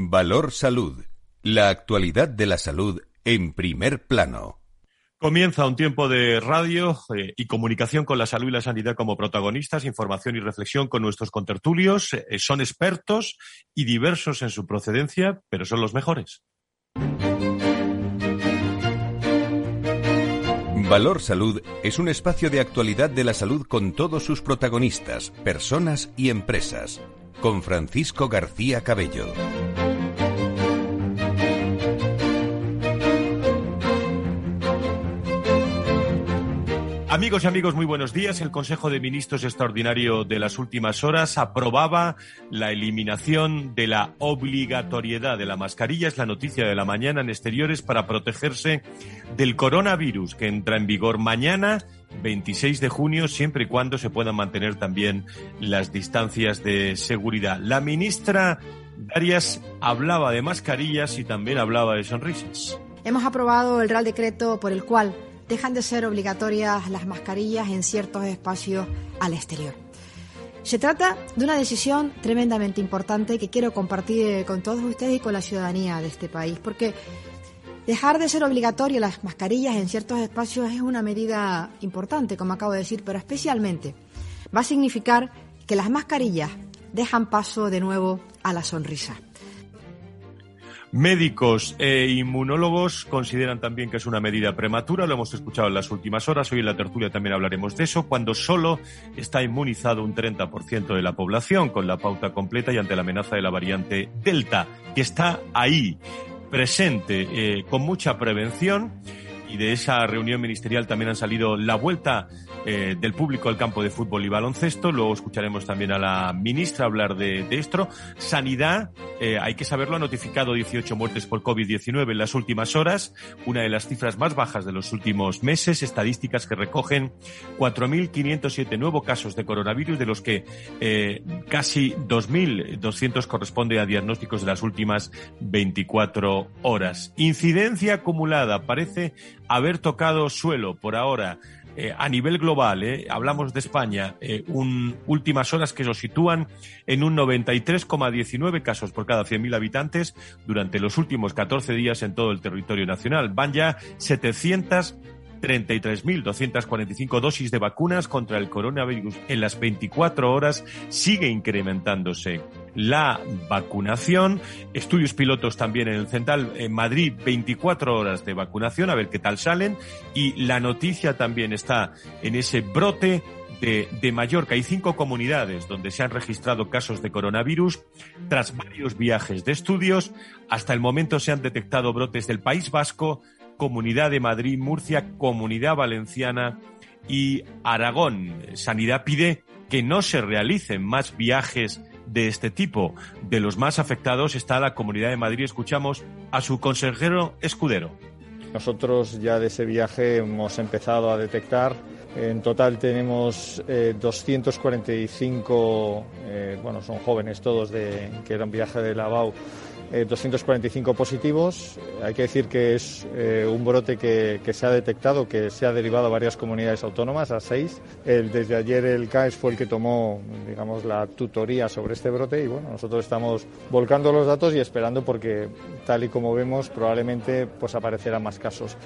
Valor Salud. La actualidad de la salud en primer plano. Comienza un tiempo de radio eh, y comunicación con la salud y la sanidad como protagonistas, información y reflexión con nuestros contertulios. Eh, son expertos y diversos en su procedencia, pero son los mejores. Valor Salud es un espacio de actualidad de la salud con todos sus protagonistas, personas y empresas. Con Francisco García Cabello. Amigos y amigos, muy buenos días. El Consejo de Ministros Extraordinario de las últimas horas aprobaba la eliminación de la obligatoriedad de la mascarilla. Es la noticia de la mañana en exteriores para protegerse del coronavirus que entra en vigor mañana 26 de junio, siempre y cuando se puedan mantener también las distancias de seguridad. La ministra Darias hablaba de mascarillas y también hablaba de sonrisas. Hemos aprobado el Real Decreto por el cual dejan de ser obligatorias las mascarillas en ciertos espacios al exterior. Se trata de una decisión tremendamente importante que quiero compartir con todos ustedes y con la ciudadanía de este país, porque dejar de ser obligatorias las mascarillas en ciertos espacios es una medida importante, como acabo de decir, pero especialmente va a significar que las mascarillas dejan paso de nuevo a la sonrisa. Médicos e inmunólogos consideran también que es una medida prematura, lo hemos escuchado en las últimas horas, hoy en la tertulia también hablaremos de eso, cuando solo está inmunizado un 30% de la población con la pauta completa y ante la amenaza de la variante Delta, que está ahí, presente, eh, con mucha prevención y de esa reunión ministerial también han salido la vuelta eh, del público al campo de fútbol y baloncesto. Luego escucharemos también a la ministra hablar de, esto. Sanidad, eh, hay que saberlo, ha notificado 18 muertes por COVID-19 en las últimas horas, una de las cifras más bajas de los últimos meses. Estadísticas que recogen 4.507 nuevos casos de coronavirus, de los que eh, casi 2.200 corresponde a diagnósticos de las últimas 24 horas. Incidencia acumulada parece haber tocado suelo por ahora. Eh, a nivel global, eh, hablamos de España, eh, un, últimas horas que lo sitúan en un 93,19 casos por cada 100.000 habitantes durante los últimos 14 días en todo el territorio nacional. Van ya 700 33.245 dosis de vacunas contra el coronavirus en las 24 horas sigue incrementándose la vacunación. Estudios pilotos también en el Central, en Madrid, 24 horas de vacunación, a ver qué tal salen. Y la noticia también está en ese brote de, de, Mallorca. Hay cinco comunidades donde se han registrado casos de coronavirus. Tras varios viajes de estudios, hasta el momento se han detectado brotes del País Vasco, Comunidad de Madrid, Murcia, Comunidad Valenciana y Aragón. Sanidad pide que no se realicen más viajes de este tipo. De los más afectados está la Comunidad de Madrid. Escuchamos a su consejero escudero. Nosotros ya de ese viaje hemos empezado a detectar. En total tenemos 245, eh, eh, bueno, son jóvenes todos de, que era un viaje de Lavau 245 eh, positivos. Hay que decir que es eh, un brote que, se ha detectado, que se ha derivado a varias comunidades autónomas, a seis. Desde ayer el CAES fue el que tomó, digamos, la tutoría sobre este brote y bueno, nosotros estamos volcando los datos y esperando porque, tal y como vemos, probablemente pues aparecerán más casos.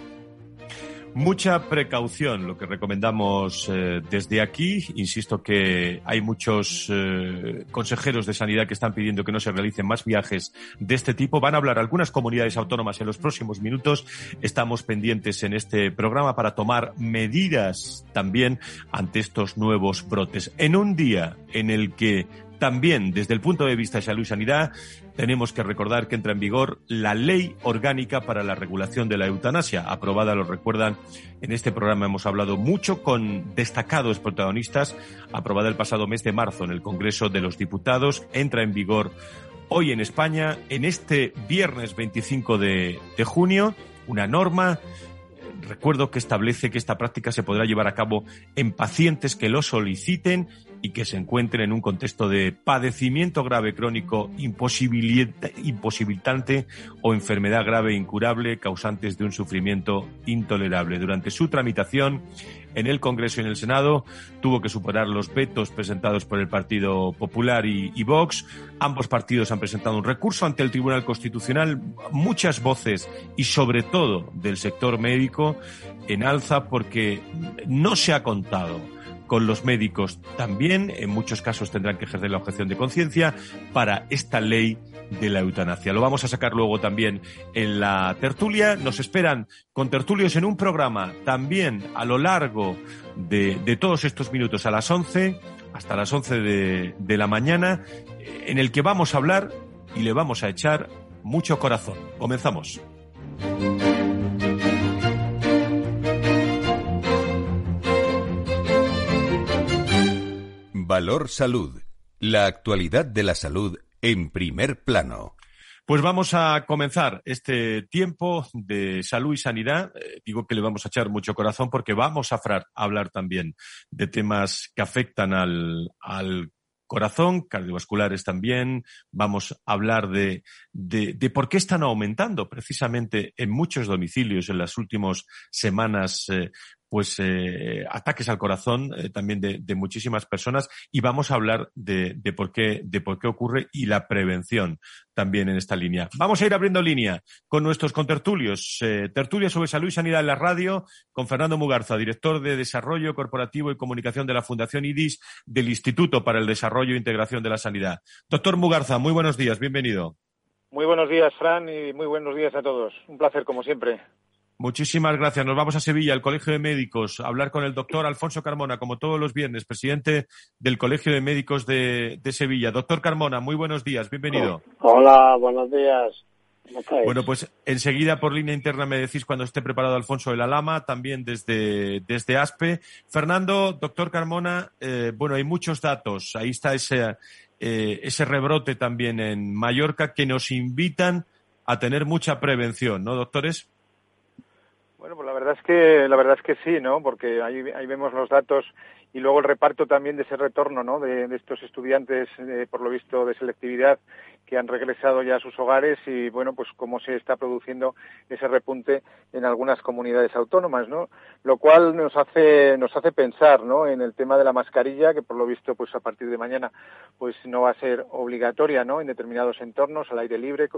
Mucha precaución, lo que recomendamos eh, desde aquí. Insisto que hay muchos eh, consejeros de sanidad que están pidiendo que no se realicen más viajes de este tipo. Van a hablar algunas comunidades autónomas en los próximos minutos. Estamos pendientes en este programa para tomar medidas también ante estos nuevos brotes. En un día en el que también, desde el punto de vista de salud y sanidad, tenemos que recordar que entra en vigor la Ley Orgánica para la Regulación de la Eutanasia, aprobada, lo recuerdan, en este programa hemos hablado mucho con destacados protagonistas, aprobada el pasado mes de marzo en el Congreso de los Diputados, entra en vigor hoy en España, en este viernes 25 de, de junio, una norma. Recuerdo que establece que esta práctica se podrá llevar a cabo en pacientes que lo soliciten y que se encuentren en un contexto de padecimiento grave crónico imposibilitante o enfermedad grave incurable causantes de un sufrimiento intolerable. Durante su tramitación, en el Congreso y en el Senado, tuvo que superar los vetos presentados por el Partido Popular y, y Vox. Ambos partidos han presentado un recurso ante el Tribunal Constitucional. Muchas voces y sobre todo del sector médico en alza porque no se ha contado con los médicos también, en muchos casos tendrán que ejercer la objeción de conciencia para esta ley de la eutanasia. Lo vamos a sacar luego también en la tertulia. Nos esperan con tertulios en un programa también a lo largo de, todos estos minutos a las 11 hasta las 11 de, de la mañana en el que vamos a hablar y le vamos a echar mucho corazón. Comenzamos. Valor Salud. La actualidad de la salud en primer plano. Pues vamos a comenzar este tiempo de salud y sanidad. Eh, digo que le vamos a echar mucho corazón porque vamos a, hablar también de temas que afectan al, corazón, cardiovasculares también. Vamos a hablar de, de, por qué están aumentando precisamente en muchos domicilios en las últimas semanas eh, pues eh, ataques al corazón eh, también de, muchísimas personas y vamos a hablar de, por qué, de por qué ocurre y la prevención también en esta línea. Vamos a ir abriendo línea con nuestros contertulios. Eh, tertulia sobre salud y sanidad en la radio con Fernando Mugarza, director de Desarrollo Corporativo y Comunicación de la Fundación IDIS del Instituto para el Desarrollo e Integración de la Sanidad. Doctor Mugarza, muy buenos días, bienvenido. Muy buenos días, Fran, y muy buenos días a todos. Un placer, como siempre. Muchísimas gracias. Nos vamos a Sevilla, al Colegio de Médicos, a hablar con el doctor Alfonso Carmona, como todos los viernes, presidente del Colegio de Médicos de, Sevilla. Doctor Carmona, muy buenos días, bienvenido. Hola, buenos días. Bueno, pues enseguida por línea interna me decís cuando esté preparado Alfonso de la Lama, también desde, desde ASPE. Fernando, doctor Carmona, eh, bueno, hay muchos datos. Ahí está ese, eh, ese rebrote también en Mallorca que nos invitan a tener mucha prevención, ¿no, doctores? Bueno, pues la verdad es que la verdad es que sí, ¿no? Porque ahí, ahí vemos los datos y luego el reparto también de ese retorno, ¿no? De, estos estudiantes, eh, por lo visto, de selectividad que han regresado ya a sus hogares y bueno pues cómo se está produciendo ese repunte en algunas comunidades autónomas no lo cual nos hace nos hace pensar no en el tema de la mascarilla que por lo visto pues a partir de mañana pues no va a ser obligatoria no en determinados entornos al aire libre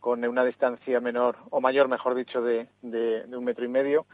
con una distancia menor o mayor mejor dicho de, de un metro y medio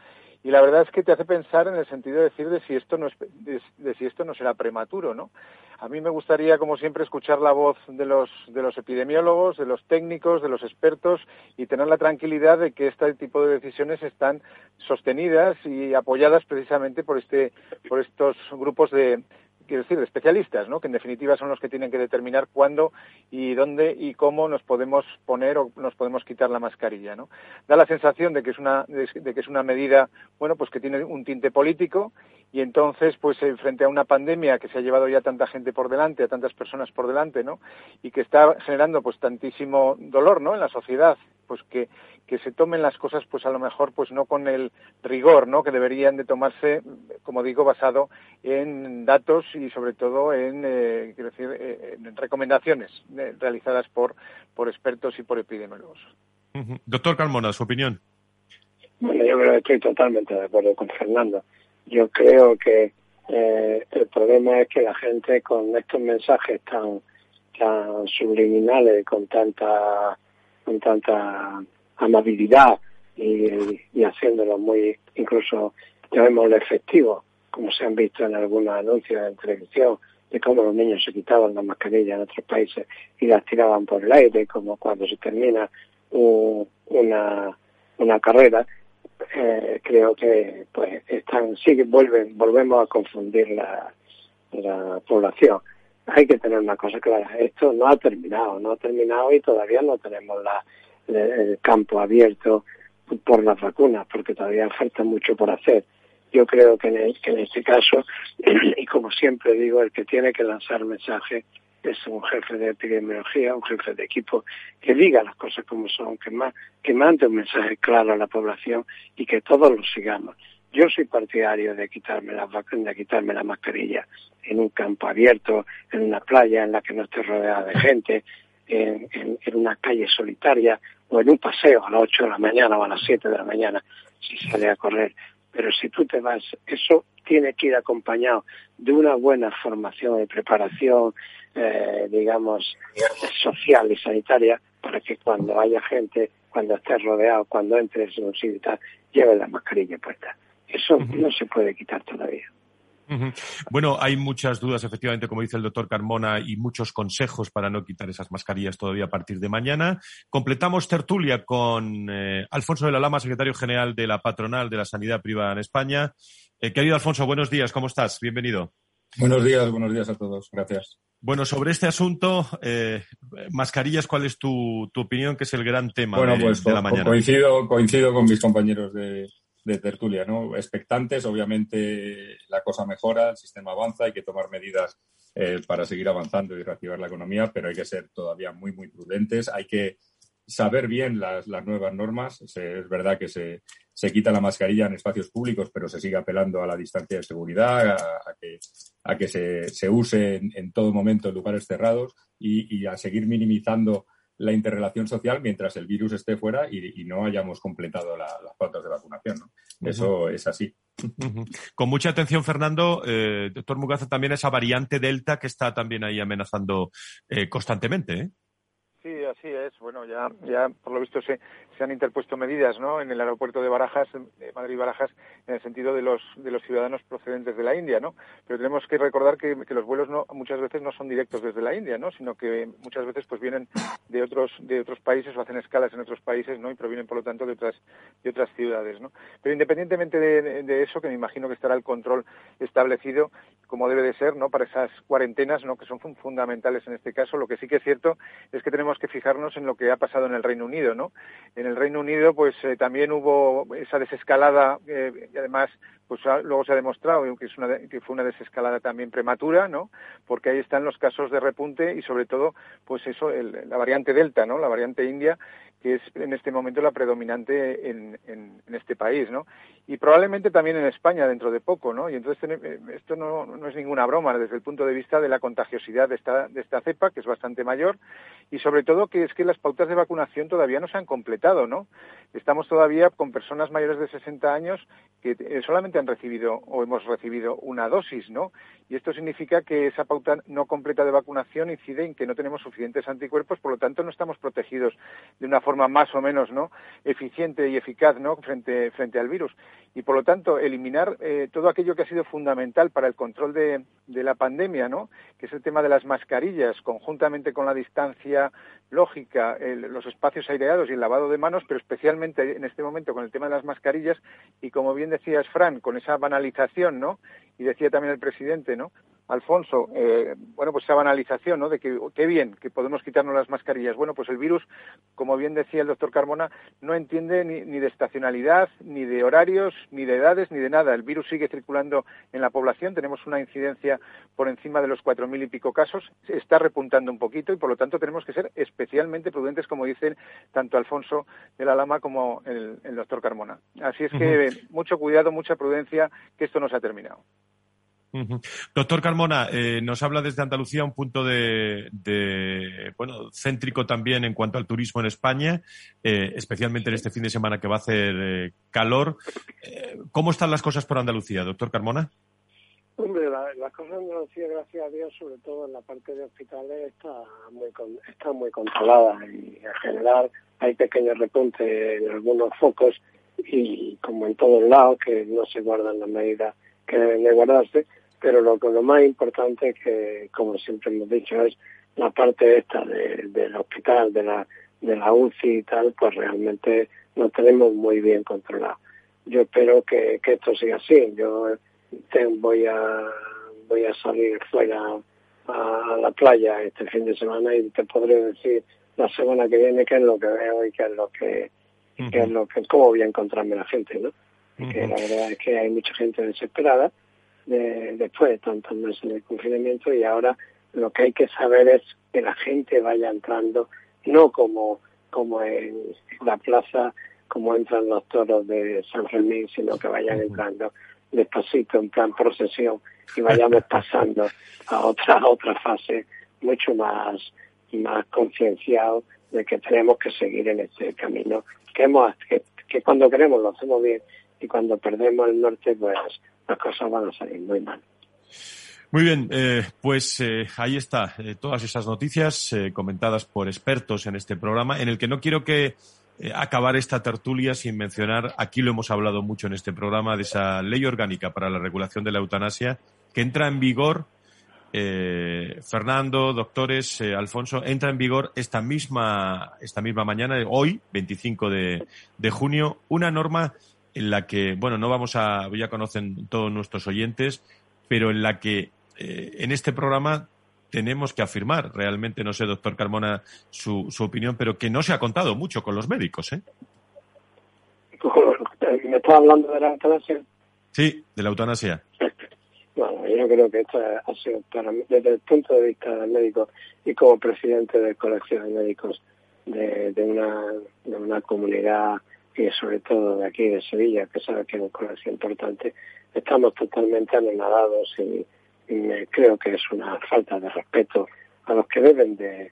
y la verdad es que te hace pensar en el sentido de decir de si esto no es, de, si esto no será prematuro, ¿no? A mí me gustaría, como siempre, escuchar la voz de los, de los epidemiólogos, de los técnicos, de los expertos y tener la tranquilidad de que este tipo de decisiones están sostenidas y apoyadas precisamente por, este, por estos grupos de, quiero decir, de especialistas, ¿no? que en definitiva son los que tienen que determinar cuándo y dónde y cómo nos podemos poner o nos podemos quitar la mascarilla. ¿no? Da la sensación de que es una, de que es una medida bueno, pues que tiene un tinte político y entonces, pues eh, frente a una pandemia que se ha llevado ya tanta gente por delante, a tantas personas por delante, ¿no? y que está generando pues tantísimo dolor ¿no? en la sociedad, pues que, que se tomen las cosas pues a lo mejor pues no con el rigor ¿no? que deberían de tomarse como digo basado en datos y sobre todo en eh, quiero decir eh, en recomendaciones eh, realizadas por por expertos y por epidemiólogos. Doctor Carmona su opinión. Bueno yo creo que estoy totalmente de acuerdo con Fernando. Yo creo que el problema es que la gente con estos mensajes tan tan subliminales con tanta con tanta amabilidad y, haciéndolo muy, incluso llamémoslo efectivo, como se han visto en algunos anuncios en televisión, de cómo los niños se quitaban las mascarillas en otros países y las tiraban por el aire, como cuando se termina una, una carrera, eh, creo que pues están, sí vuelven, volvemos a confundir la, la población hay que tener una cosa clara, esto no ha terminado, no ha terminado y todavía no tenemos la, el campo abierto por las vacunas, porque todavía falta mucho por hacer. Yo creo que en, que en este caso, y como siempre digo, el que tiene que lanzar mensaje es un jefe de epidemiología, un jefe de equipo que diga las cosas como son, que, más, que mande un mensaje claro a la población y que todos lo sigamos. Yo soy partidario de quitarme la de quitarme la mascarilla en un campo abierto, en una playa en la que no esté rodeada de gente, en, en, una calle solitaria o en un paseo a las 8 de la mañana o a las 7 de la mañana si sale a correr. pero si tú te vas, eso tiene que ir acompañado de una buena formación y preparación, eh, digamos, social y sanitaria, para que cuando haya gente, cuando estés rodeado, cuando entres en un sitio y tal, lleve la mascarilla puesta. Eso no se puede quitar todavía. Bueno, hay muchas dudas, efectivamente, como dice el doctor Carmona, y muchos consejos para no quitar esas mascarillas todavía a partir de mañana. Completamos tertulia con eh, Alfonso de la Lama, secretario general de la patronal de la sanidad privada en España. Eh, querido Alfonso, buenos días, ¿cómo estás? Bienvenido. Buenos días, buenos días a todos. Gracias. Bueno, sobre este asunto, eh, mascarillas, ¿cuál es tu, opinión, que es el gran tema bueno, de, pues, de la mañana? Coincido, coincido con mis compañeros de, de tertulia, ¿no? Expectantes, obviamente la cosa mejora, el sistema avanza, hay que tomar medidas eh, para seguir avanzando y reactivar la economía, pero hay que ser todavía muy, muy prudentes. Hay que saber bien las, nuevas normas. es verdad que se, se, quita la mascarilla en espacios públicos, pero se sigue apelando a la distancia de seguridad, a, que, a que se, se use en, todo momento en lugares cerrados y a seguir minimizando la interrelación social mientras el virus esté fuera y, no hayamos completado las pautas de vacunación. ¿no? Eso es así. Con mucha atención, Fernando, eh, doctor Mugaza, también esa variante Delta que está también ahí amenazando eh, constantemente. ¿eh? Sí, así es. Bueno, ya, ya por lo visto se, se han interpuesto medidas. En el aeropuerto de Barajas, de Madrid-Barajas, en el sentido de los de los ciudadanos procedentes de la India, ¿no? Pero tenemos que recordar que, los vuelos no muchas veces no son directos desde la India, ¿no? Sino que muchas veces pues vienen de otros de otros países o hacen escalas en otros países. Y provienen por lo tanto de otras de otras ciudades, ¿no? Pero independientemente de, eso, que me imagino que estará el control establecido como debe de ser, ¿no? Para esas cuarentenas. Que son fundamentales en este caso. Lo que sí que es cierto es que tenemos que fijarnos en lo que ha pasado en el Reino Unido, ¿no? En el Reino Unido, pues eh, también hubo esa desescalada eh, y además, pues ah, luego se ha demostrado que, es una, que fue una desescalada también prematura, ¿no? Porque ahí están los casos de repunte y sobre todo, pues eso, el, la variante Delta, ¿no? La variante India que es en este momento la predominante en, en, este país, ¿no? Y probablemente también en España dentro de poco, ¿no? Y entonces eh, esto no, no, es ninguna broma desde el punto de vista de la contagiosidad de esta, de esta cepa, que es bastante mayor, y sobre todo que es que las pautas de vacunación todavía no se han completado, ¿no? Estamos todavía con personas mayores de 60 años que eh, solamente han recibido o hemos recibido una dosis, ¿no? Y esto significa que esa pauta no completa de vacunación incide en que no tenemos suficientes anticuerpos, por lo tanto no estamos protegidos de una forma más o menos no eficiente y eficaz no frente frente al virus. Y por lo tanto eliminar eh, todo aquello que ha sido fundamental para el control de, de, la pandemia no que es el tema de las mascarillas conjuntamente con la distancia lógica los espacios aireados y el lavado de manos pero especialmente en este momento con el tema de las mascarillas y como bien decías Fran con esa banalización no y decía también el presidente no Alfonso, eh, bueno, pues esa banalización, ¿no? De que qué bien que podemos quitarnos las mascarillas. Bueno, pues el virus, como bien decía el doctor Carmona, no entiende ni, ni, de estacionalidad, ni de horarios, ni de edades, ni de nada. El virus sigue circulando en la población. Tenemos una incidencia por encima de los cuatro mil y pico casos. Está repuntando un poquito y, por lo tanto, tenemos que ser especialmente prudentes, como dicen tanto Alfonso de la Lama como el, el doctor Carmona. Así es que mucho cuidado, mucha prudencia, que esto no se ha terminado. Doctor Carmona, eh, nos habla desde Andalucía un punto de, bueno, céntrico también en cuanto al turismo en España, eh, especialmente en este fin de semana que va a hacer eh, calor. ¿Cómo están las cosas por Andalucía, doctor Carmona? Hombre, las la cosas en Andalucía, gracias a Dios, sobre todo en la parte de hospitales, está muy, está muy controlada y en general hay pequeños repuntes en algunos focos y como en todos lados que no se guardan las medidas que deben de guardarse, pero lo, lo más importante que, como siempre hemos dicho, es la parte esta de, del hospital, de la, de la UCI y tal, pues realmente lo tenemos muy bien controlado. Yo espero que, que esto siga así. Yo voy a voy a salir fuera a, la playa este fin de semana y te podré decir la semana que viene qué es lo que veo y qué es lo que, qué es lo que cómo voy a encontrarme la gente, ¿no? Que la verdad es que hay mucha gente desesperada de, después de tantos meses de confinamiento y ahora lo que hay que saber es que la gente vaya entrando no como como en la plaza como entran los toros de San Fermín sino que vayan entrando despacito en plan procesión y vayamos pasando a otra otra fase mucho más más concienciado de que tenemos que seguir en este camino que hemos que, que cuando queremos lo hacemos bien y cuando perdemos el norte, pues las cosas van a salir muy mal. Muy bien, eh, pues eh, ahí está, eh, todas esas noticias comentadas por expertos en este programa, en el que no quiero que acabar esta tertulia sin mencionar, aquí lo hemos hablado mucho en este programa, de esa ley orgánica para la regulación de la eutanasia, que entra en vigor, Fernando, doctores, Alfonso, entra en vigor esta misma, esta misma mañana, hoy, 25 de, de junio, una norma en la que, bueno, no vamos a, ya conocen todos nuestros oyentes, pero en la que eh, en este programa tenemos que afirmar, realmente, no sé, doctor Carmona, su, su opinión, pero que no se ha contado mucho con los médicos, ¿eh? ¿Me estás hablando de la eutanasia? Sí, de la eutanasia. Bueno, yo creo que esto ha sido, para mí, desde el punto de vista del médico y como presidente del Colegio de Médicos de, de, una, de una comunidad y sobre todo de aquí de Sevilla, que sabe que es un colegio importante, estamos totalmente anonadados y, creo que es una falta de respeto a los que deben de,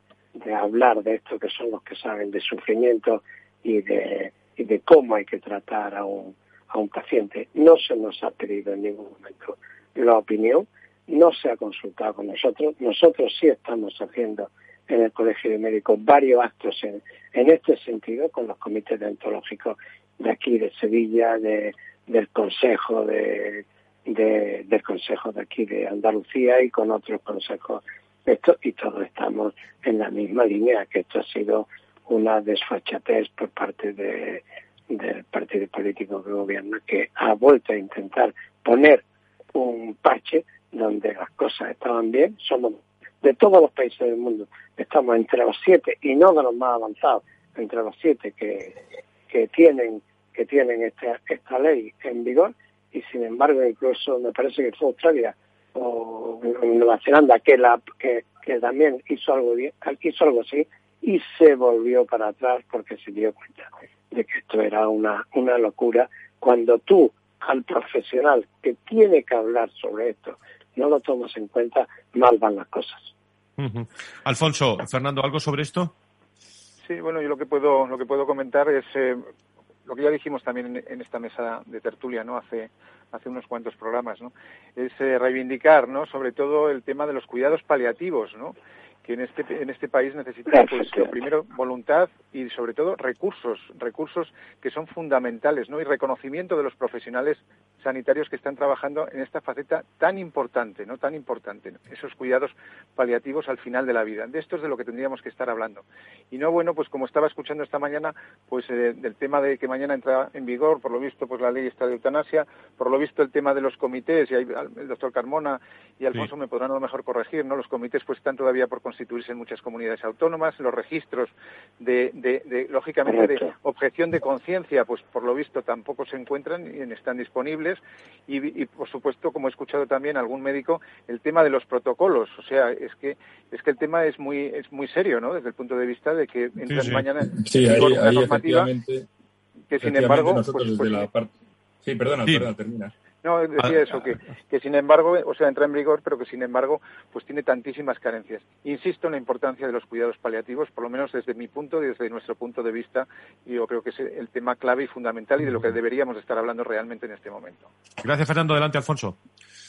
hablar de esto, que son los que saben de sufrimiento y de, y de cómo hay que tratar a un, a un paciente. No se nos ha pedido en ningún momento la opinión, no se ha consultado con nosotros. Nosotros sí estamos haciendo en el Colegio de Médicos varios actos en, en este sentido con los comités deontológicos de aquí de Sevilla, de, del Consejo de, del Consejo de aquí de Andalucía y con otros consejos. Esto, y todos estamos en la misma línea, que esto ha sido una desfachatez por parte de, del partido político que gobierna, que ha vuelto a intentar poner un parche donde las cosas estaban bien. Somos de todos los países del mundo, estamos entre los siete y no de los más avanzados, entre los siete que, que tienen que tienen esta, esta ley en vigor y sin embargo incluso me parece que fue Australia o Nueva Zelanda que la que, que también hizo algo hizo algo así y se volvió para atrás porque se dio cuenta de que esto era una una locura cuando tú al profesional que tiene que hablar sobre esto no lo tomas en cuenta mal van las cosas Alfonso Fernando algo sobre esto Sí, bueno, yo lo que puedo lo que puedo comentar es eh, lo que ya dijimos también en, esta mesa de tertulia, ¿no? Hace hace unos cuantos programas, ¿no? Es eh, reivindicar, ¿no? Sobre todo el tema de los cuidados paliativos, ¿no? que en este en este país necesita pues primero voluntad y sobre todo recursos recursos que son fundamentales no y reconocimiento de los profesionales sanitarios que están trabajando en esta faceta tan importante no tan importante esos cuidados paliativos al final de la vida. De esto es de lo que tendríamos que estar hablando. Y no bueno pues como estaba escuchando esta mañana pues eh, del tema de que mañana entra en vigor por lo visto pues la ley está de eutanasia por lo visto el tema de los comités y el doctor Carmona y Alfonso me podrán a lo mejor corregir no los comités pues están todavía por constituirse en muchas comunidades autónomas, los registros de, de, lógicamente, de objeción de conciencia, pues por lo visto tampoco se encuentran y están disponibles. Y, por supuesto, como he escuchado también algún médico, el tema de los protocolos. O sea, es que es que el tema es muy es muy serio, ¿no? Desde el punto de vista de que entran mañana sí, ahí, una normativa que sin embargo, pues, pues la parte... Sí, perdona, perdona, termina. No, decía eso, que, que sin embargo, o sea, entra en vigor, pero que sin embargo, pues tiene tantísimas carencias. Insisto en la importancia de los cuidados paliativos, por lo menos desde mi punto y desde nuestro punto de vista, y yo creo que es el tema clave y fundamental y de lo que deberíamos estar hablando realmente en este momento. Gracias, Fernando. Adelante, Alfonso.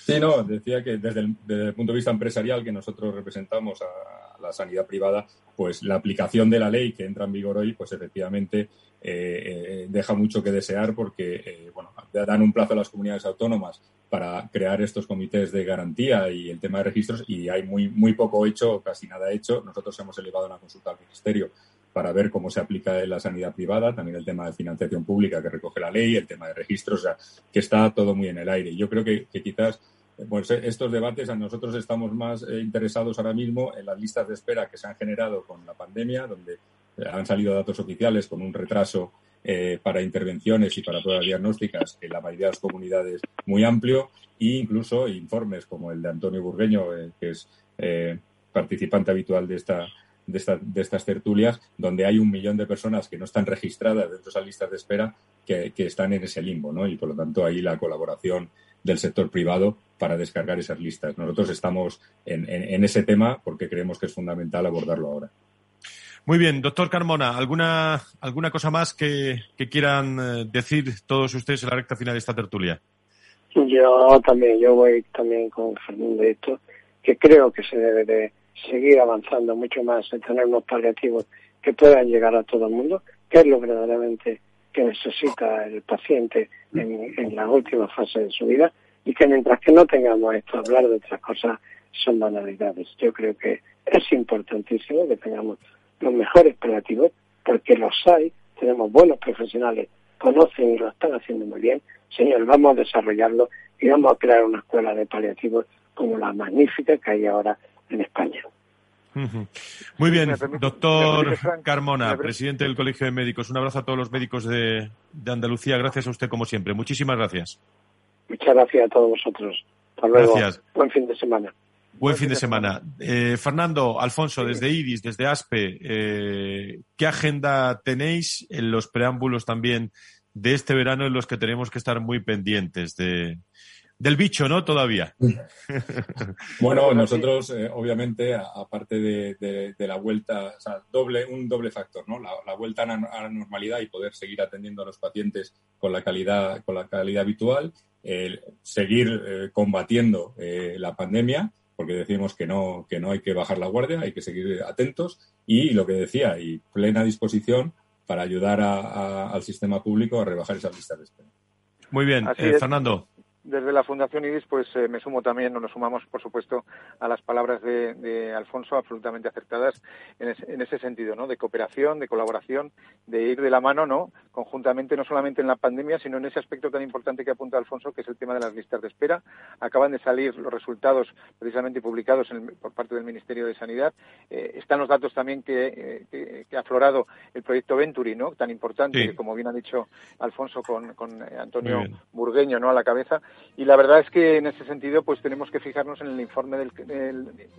Sí, no, decía que desde el, punto de vista empresarial que nosotros representamos a la sanidad privada, pues la aplicación de la ley que entra en vigor hoy, pues efectivamente eh, eh, deja mucho que desear porque, eh, bueno, dan un plazo a las comunidades autónomas para crear estos comités de garantía y el tema de registros y hay muy, muy poco hecho, casi nada hecho. Nosotros hemos elevado una consulta al Ministerio para ver cómo se aplica la sanidad privada, también el tema de financiación pública que recoge la ley, el tema de registros, o sea, que está todo muy en el aire. Yo creo que quizás pues estos debates a nosotros estamos más interesados ahora mismo en las listas de espera que se han generado con la pandemia, donde han salido datos oficiales con un retraso para intervenciones y para pruebas diagnósticas en la mayoría de las comunidades muy amplio e incluso informes como el de Antonio Burgueño, que es participante habitual de esta de, estas tertulias, donde hay un millón de personas que no están registradas dentro de esas listas de espera que, que, están en ese limbo, ¿no? Y por lo tanto ahí la colaboración del sector privado para descargar esas listas. Nosotros estamos en, ese tema porque creemos que es fundamental abordarlo ahora. Muy bien, doctor Carmona, ¿alguna, alguna cosa más que, quieran eh, decir todos ustedes en la recta final de esta tertulia? Yo también, yo voy también con Fernando de esto, que creo que se debe de seguir avanzando mucho más en tener unos paliativos que puedan llegar a todo el mundo, que es lo verdaderamente que necesita el paciente en, en la última fase de su vida y que mientras que no tengamos esto, hablar de otras cosas son banalidades. Yo creo que es importantísimo que tengamos los mejores paliativos, porque los hay, tenemos buenos profesionales, conocen y lo están haciendo muy bien. Señor, vamos a desarrollarlo y vamos a crear una escuela de paliativos como la magnífica que hay ahora en España. Muy bien, doctor Carmona, presidente del Colegio de Médicos. Un abrazo a todos los médicos de, Andalucía. Gracias a usted como siempre. Muchísimas gracias. Muchas gracias a todos vosotros. Hasta luego. Gracias. Buen fin de semana. Buen fin de semana. Eh, Fernando, Alfonso, desde IDIS, desde ASPE, eh, ¿qué agenda tenéis en los preámbulos también de este verano en los que tenemos que estar muy pendientes de, del bicho, ¿no? Todavía. bueno, nosotros, eh, obviamente, aparte de, la vuelta, o sea, doble, un doble factor, ¿no? La, vuelta a la normalidad y poder seguir atendiendo a los pacientes con la calidad, con la calidad habitual, seguir combatiendo la pandemia porque decimos que no, que no hay que bajar la guardia, hay que seguir atentos. Y lo que decía, y plena disposición para ayudar al sistema público a rebajar esas listas de espera. Muy bien, eh, Fernando desde la Fundación IDIS, pues eh, me sumo también, nos sumamos, por supuesto, a las palabras de, Alfonso, absolutamente acertadas en, ese sentido, ¿no? De cooperación, de colaboración, de ir de la mano, ¿no? Conjuntamente, no solamente en la pandemia, sino en ese aspecto tan importante que apunta Alfonso, que es el tema de las listas de espera. Acaban de salir los resultados precisamente publicados por parte del Ministerio de Sanidad. Eh, están los datos también que, eh, que, ha aflorado el proyecto Venturi, ¿no? Tan importante, como bien ha dicho Alfonso con, con Antonio Burgueño, ¿no? A la cabeza y la verdad es que en ese sentido pues tenemos que fijarnos en el informe del,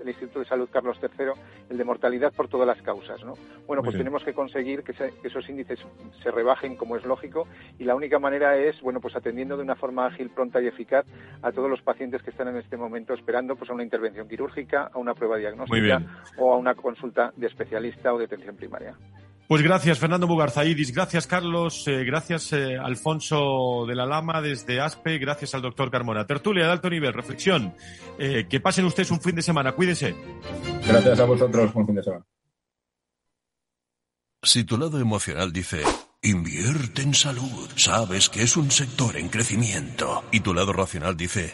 Instituto de Salud Carlos III, el de mortalidad por todas las causas. ¿no? Bueno, pues tenemos que conseguir que, esos índices se rebajen como es lógico y la única manera es bueno pues atendiendo de una forma ágil, pronta y eficaz a todos los pacientes que están en este momento esperando pues a una intervención quirúrgica, a una prueba diagnóstica o a una consulta de especialista o de atención primaria. Pues gracias, Fernando Mugarzaidis. Gracias, Carlos. Eh, gracias, eh, Alfonso de la Lama desde ASPE. Gracias al doctor Carmona. Tertulia de alto nivel, reflexión. Eh, que pasen ustedes un fin de semana. Cuídense. Gracias a vosotros. Buen fin de semana. Si tu lado emocional dice, invierte en salud, sabes que es un sector en crecimiento. Y tu lado racional dice,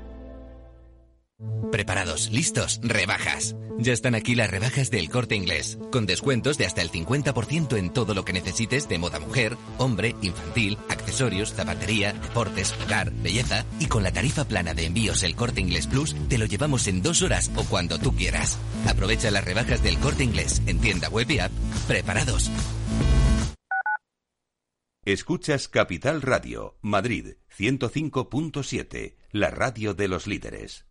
Preparados, listos, rebajas. Ya están aquí las rebajas del corte inglés, con descuentos de hasta el 50% en todo lo que necesites de moda mujer, hombre, infantil, accesorios, zapatería, deportes, hogar, belleza. Y con la tarifa plana de envíos el corte inglés Plus, te lo llevamos en dos horas o cuando tú quieras. Aprovecha las rebajas del corte inglés en tienda web y app. Preparados. Escuchas Capital Radio, Madrid 105.7, la radio de los líderes.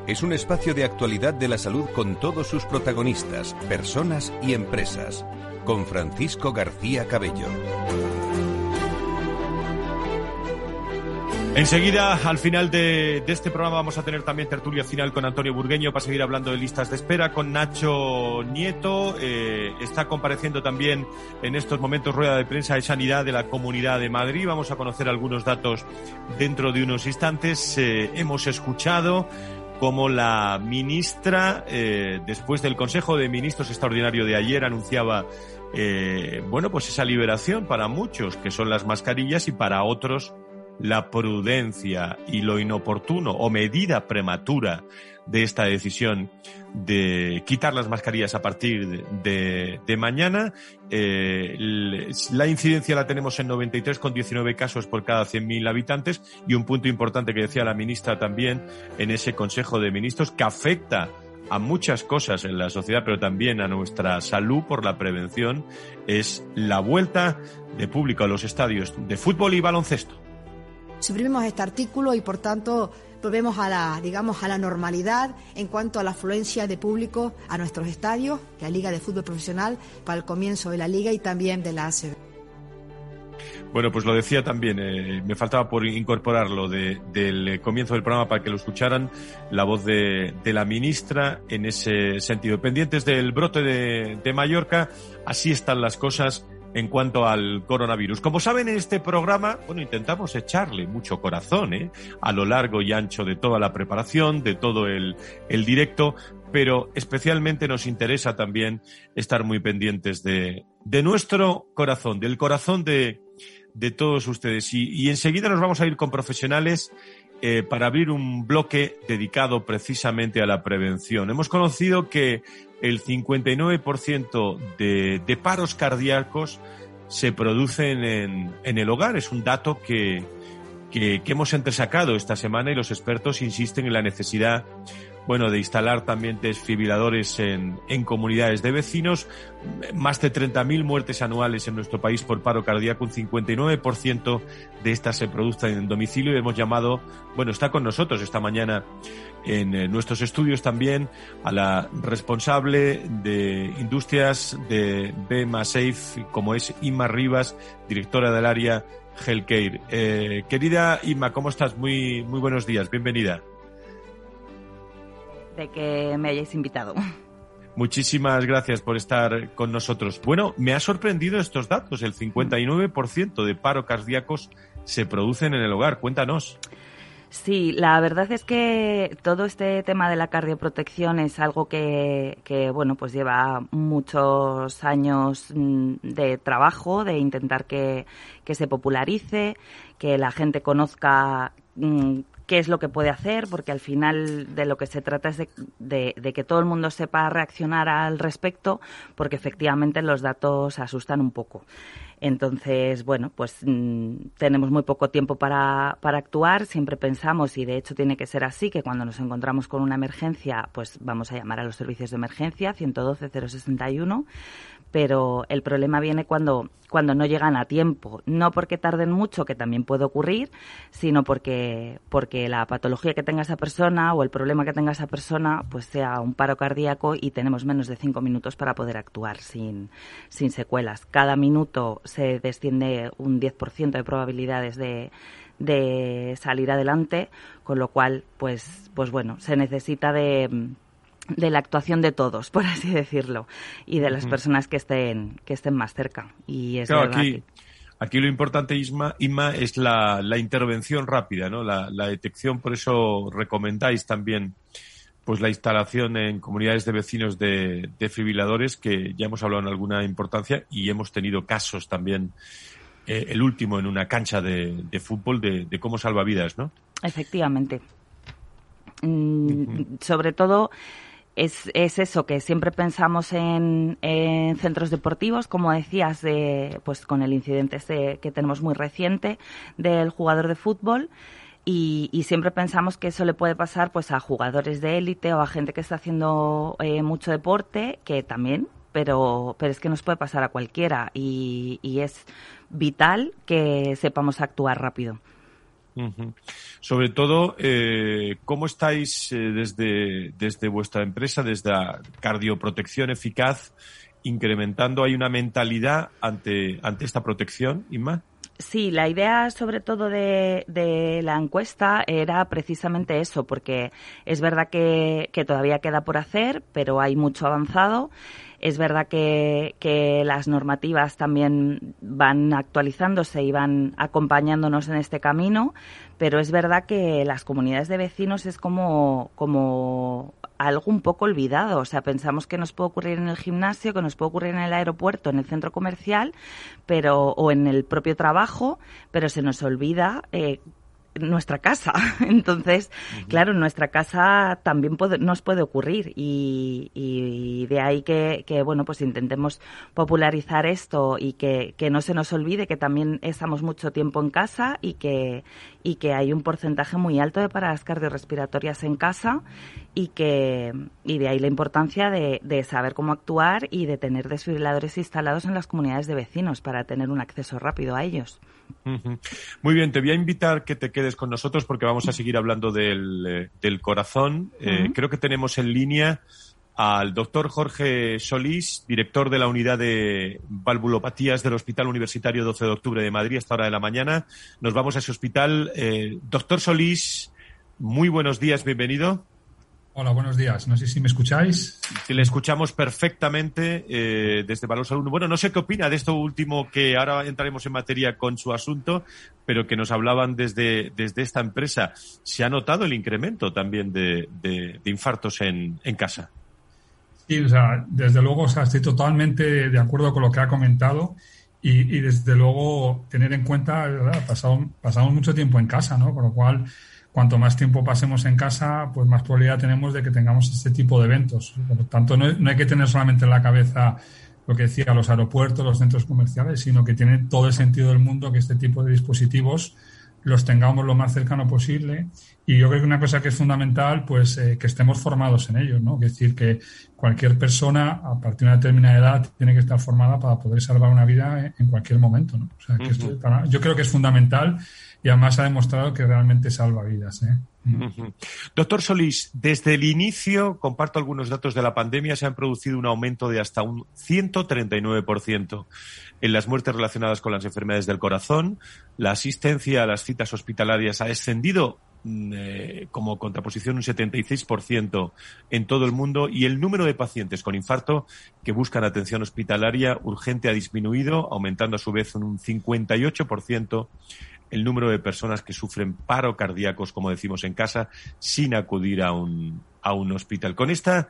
es un espacio de actualidad de la salud con todos sus protagonistas, personas y empresas. Con Francisco García Cabello. Enseguida, al final de, este programa, vamos a tener también tertulia final con Antonio Burgueño para seguir hablando de listas de espera, con Nacho Nieto. Eh, está compareciendo también en estos momentos rueda de prensa de sanidad de la Comunidad de Madrid. Vamos a conocer algunos datos dentro de unos instantes. Eh, hemos escuchado cómo la ministra, eh, después del Consejo de Ministros extraordinario de ayer, anunciaba bueno, pues esa liberación para muchos, que son las mascarillas, y para otros la prudencia y lo inoportuno o medida prematura de esta decisión de quitar las mascarillas a partir de, mañana. Eh, la incidencia la tenemos en 93,19 casos por cada 100.000 habitantes y un punto importante que decía la ministra también en ese Consejo de Ministros que afecta a muchas cosas en la sociedad, pero también a nuestra salud por la prevención, es la vuelta de público a los estadios de fútbol y baloncesto suprimimos este artículo y por tanto volvemos a la, digamos, a la normalidad en cuanto a la afluencia de público a nuestros estadios, la Liga de Fútbol Profesional, para el comienzo de la Liga y también de la ACB. Bueno, pues lo decía también, eh, me faltaba por incorporarlo del comienzo del programa para que lo escucharan, la voz de, la ministra en ese sentido. Pendientes del brote de, de Mallorca, así están las cosas en cuanto al coronavirus. Como saben, en este programa, bueno, intentamos echarle mucho corazón ¿eh? a lo largo y ancho de toda la preparación, de todo el, el directo, pero especialmente nos interesa también estar muy pendientes de, de nuestro corazón, del corazón de, de todos ustedes. Y, y enseguida nos vamos a ir con profesionales eh, para abrir un bloque dedicado precisamente a la prevención. Hemos conocido que el 59% de, de, paros cardíacos se producen en, en, el hogar. Es un dato que, que, que hemos entresacado esta semana y los expertos insisten en la necesidad bueno, de instalar también desfibriladores en, en comunidades de vecinos. Más de 30.000 muertes anuales en nuestro país por paro cardíaco, un 59% de estas se producen en domicilio y hemos llamado, bueno, está con nosotros esta mañana en eh, nuestros estudios también a la responsable de industrias de BMA Safe, como es Inma Rivas, directora del área Healthcare. Eh, querida Inma, ¿cómo estás? Muy, muy buenos días, bienvenida de que me hayáis invitado. Muchísimas gracias por estar con nosotros. Bueno, me ha sorprendido estos datos. El 59% de paro cardíacos se producen en el hogar. Cuéntanos. Sí, la verdad es que todo este tema de la cardioprotección es algo que, que, bueno, pues lleva muchos años mm, de trabajo, de intentar que, que se popularice, que la gente conozca mm, qué es lo que puede hacer, porque al final de lo que se trata es de, que todo el mundo sepa reaccionar al respecto, porque efectivamente los datos asustan un poco. Entonces, bueno, pues mm, tenemos muy poco tiempo para, para, actuar. Siempre pensamos, y de hecho tiene que ser así, que cuando nos encontramos con una emergencia, pues vamos a llamar a los servicios de emergencia, 112 061 pero el problema viene cuando, cuando no llegan a tiempo, no porque tarden mucho, que también puede ocurrir, sino porque, porque la patología que tenga esa persona o el problema que tenga esa persona pues sea un paro cardíaco y tenemos menos de cinco minutos para poder actuar sin, sin secuelas. Cada minuto se desciende un 10% de probabilidades de, de salir adelante, con lo cual, pues, pues bueno, se necesita de de la actuación de todos, por así decirlo, y de las personas que estén que estén más cerca. Y es claro, aquí, Aquí lo importante, Isma, Inma, es la, intervención rápida, ¿no? La, detección, por eso recomendáis también pues la instalación en comunidades de vecinos de, defibriladores, que ya hemos hablado en alguna importancia y hemos tenido casos también, eh, el último en una cancha de, fútbol, de, de, cómo salva vidas, ¿no? Efectivamente. Mm, sobre todo es, es, eso, que siempre pensamos en, centros deportivos, como decías, de, pues con el incidente este que tenemos muy reciente del jugador de fútbol. Y, siempre pensamos que eso le puede pasar pues a jugadores de élite o a gente que está haciendo eh, mucho deporte, que también, pero, pero es que nos puede pasar a cualquiera y, y es vital que sepamos actuar rápido. Sobre todo, eh, ¿cómo estáis eh, desde, desde vuestra empresa, desde la cardioprotección eficaz, incrementando? ¿Hay una mentalidad ante, ante esta protección, Inma? Sí, la idea sobre todo de, de, la encuesta era precisamente eso, porque es verdad que, que todavía queda por hacer, pero hay mucho avanzado. Es verdad que, que, las normativas también van actualizándose y van acompañándonos en este camino, pero es verdad que las comunidades de vecinos es como, como algo un poco olvidado. O sea, pensamos que nos puede ocurrir en el gimnasio, que nos puede ocurrir en el aeropuerto, en el centro comercial, pero o en el propio trabajo, pero se nos olvida eh, nuestra casa. Entonces, claro, nuestra casa también nos puede ocurrir y, de ahí que, bueno, pues intentemos popularizar esto y que, no se nos olvide que también estamos mucho tiempo en casa y que, y que hay un porcentaje muy alto de paradas cardiorrespiratorias en casa y que y de ahí la importancia de, de saber cómo actuar y de tener desfibriladores instalados en las comunidades de vecinos para tener un acceso rápido a ellos. Muy bien, te voy a invitar que te quedes con nosotros porque vamos a seguir hablando del, eh, corazón. Eh, creo que tenemos en línea al doctor Jorge Solís, director de la unidad de valvulopatías del Hospital Universitario 12 de Octubre de Madrid, a esta hora de la mañana. Nos vamos a ese hospital. Eh, doctor Solís, muy buenos días, bienvenido. Hola, buenos días. No sé si me escucháis. Le escuchamos perfectamente eh, desde Valor Salud. Bueno, no sé qué opina de esto último que ahora entraremos en materia con su asunto, pero que nos hablaban desde, desde esta empresa. ¿Se ha notado el incremento también de, de, infartos en, en, casa? Sí, o sea, desde luego o sea, estoy totalmente de acuerdo con lo que ha comentado. Y, y desde luego tener en cuenta, Pasado, pasamos mucho tiempo en casa, ¿no? Con lo cual cuanto más tiempo pasemos en casa, pues más probabilidad tenemos de que tengamos este tipo de eventos. Por lo tanto, no, hay que tener solamente en la cabeza lo que decía los aeropuertos, los centros comerciales, sino que tiene todo el sentido del mundo que este tipo de dispositivos los tengamos lo más cercano posible. Y yo creo que una cosa que es fundamental, pues eh, que estemos formados en ellos, ¿no? Es decir, que cualquier persona a partir de una determinada edad tiene que estar formada para poder salvar una vida en cualquier momento, ¿no? O sea, que yo creo que es fundamental y además ha demostrado que realmente salva vidas. ¿eh? Doctor Solís, desde el inicio, comparto algunos datos de la pandemia, se han producido un aumento de hasta un 139% en las muertes relacionadas con las enfermedades del corazón. La asistencia a las citas hospitalarias ha descendido mm, eh, como contraposición un 76% en todo el mundo y el número de pacientes con infarto que buscan atención hospitalaria urgente ha disminuido, aumentando a su vez un 58% el número de personas que sufren paro cardíacos, como decimos en casa, sin acudir a un, a un hospital. Con esta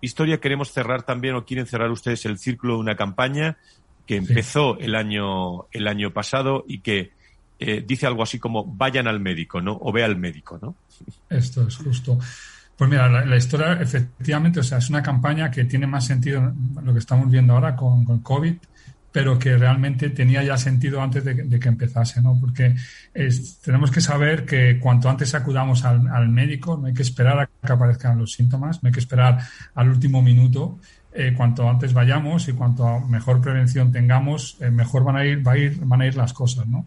historia queremos cerrar también, o quieren cerrar ustedes el círculo de una campaña que empezó el año, el año pasado y que eh, dice algo así como vayan al médico, ¿no? O ve al médico, ¿no? Esto es justo. Pues mira, la, historia efectivamente, o sea, es una campaña que tiene más sentido lo que estamos viendo ahora con, con COVID pero que realmente tenía ya sentido antes de, que empezase, ¿no? Porque tenemos que saber que cuanto antes acudamos al, médico, no hay que esperar a que aparezcan los síntomas, no hay que esperar al último minuto. Eh, cuanto antes vayamos y cuanto mejor prevención tengamos, eh, mejor van a ir, va a ir, van a ir las cosas, ¿no?